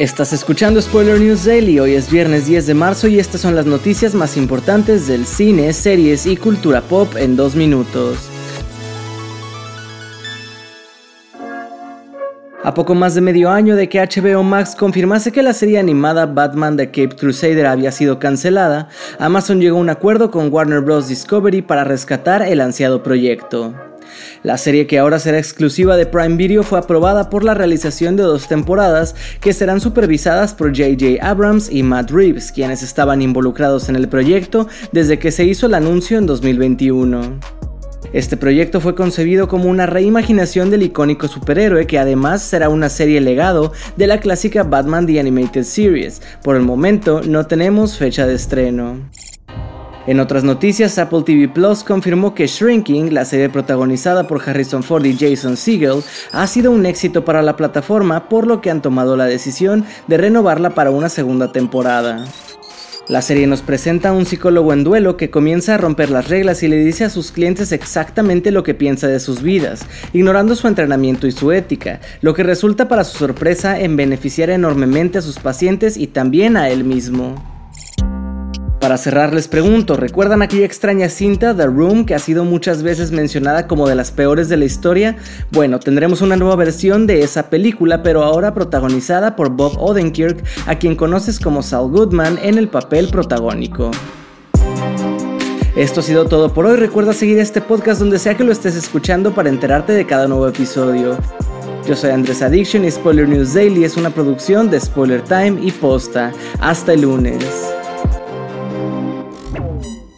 Estás escuchando Spoiler News Daily, hoy es viernes 10 de marzo y estas son las noticias más importantes del cine, series y cultura pop en dos minutos. A poco más de medio año de que HBO Max confirmase que la serie animada Batman The Cape Crusader había sido cancelada, Amazon llegó a un acuerdo con Warner Bros. Discovery para rescatar el ansiado proyecto. La serie que ahora será exclusiva de Prime Video fue aprobada por la realización de dos temporadas que serán supervisadas por J.J. Abrams y Matt Reeves, quienes estaban involucrados en el proyecto desde que se hizo el anuncio en 2021. Este proyecto fue concebido como una reimaginación del icónico superhéroe que además será una serie legado de la clásica Batman The Animated Series. Por el momento no tenemos fecha de estreno. En otras noticias, Apple TV Plus confirmó que Shrinking, la serie protagonizada por Harrison Ford y Jason Segel, ha sido un éxito para la plataforma, por lo que han tomado la decisión de renovarla para una segunda temporada. La serie nos presenta a un psicólogo en duelo que comienza a romper las reglas y le dice a sus clientes exactamente lo que piensa de sus vidas, ignorando su entrenamiento y su ética, lo que resulta para su sorpresa en beneficiar enormemente a sus pacientes y también a él mismo. Para cerrar les pregunto, ¿recuerdan aquella extraña cinta The Room que ha sido muchas veces mencionada como de las peores de la historia? Bueno, tendremos una nueva versión de esa película, pero ahora protagonizada por Bob Odenkirk, a quien conoces como Saul Goodman en el papel protagónico. Esto ha sido todo por hoy. Recuerda seguir este podcast donde sea que lo estés escuchando para enterarte de cada nuevo episodio. Yo soy Andrés Addiction y Spoiler News Daily es una producción de Spoiler Time y Posta. Hasta el lunes. Thank you.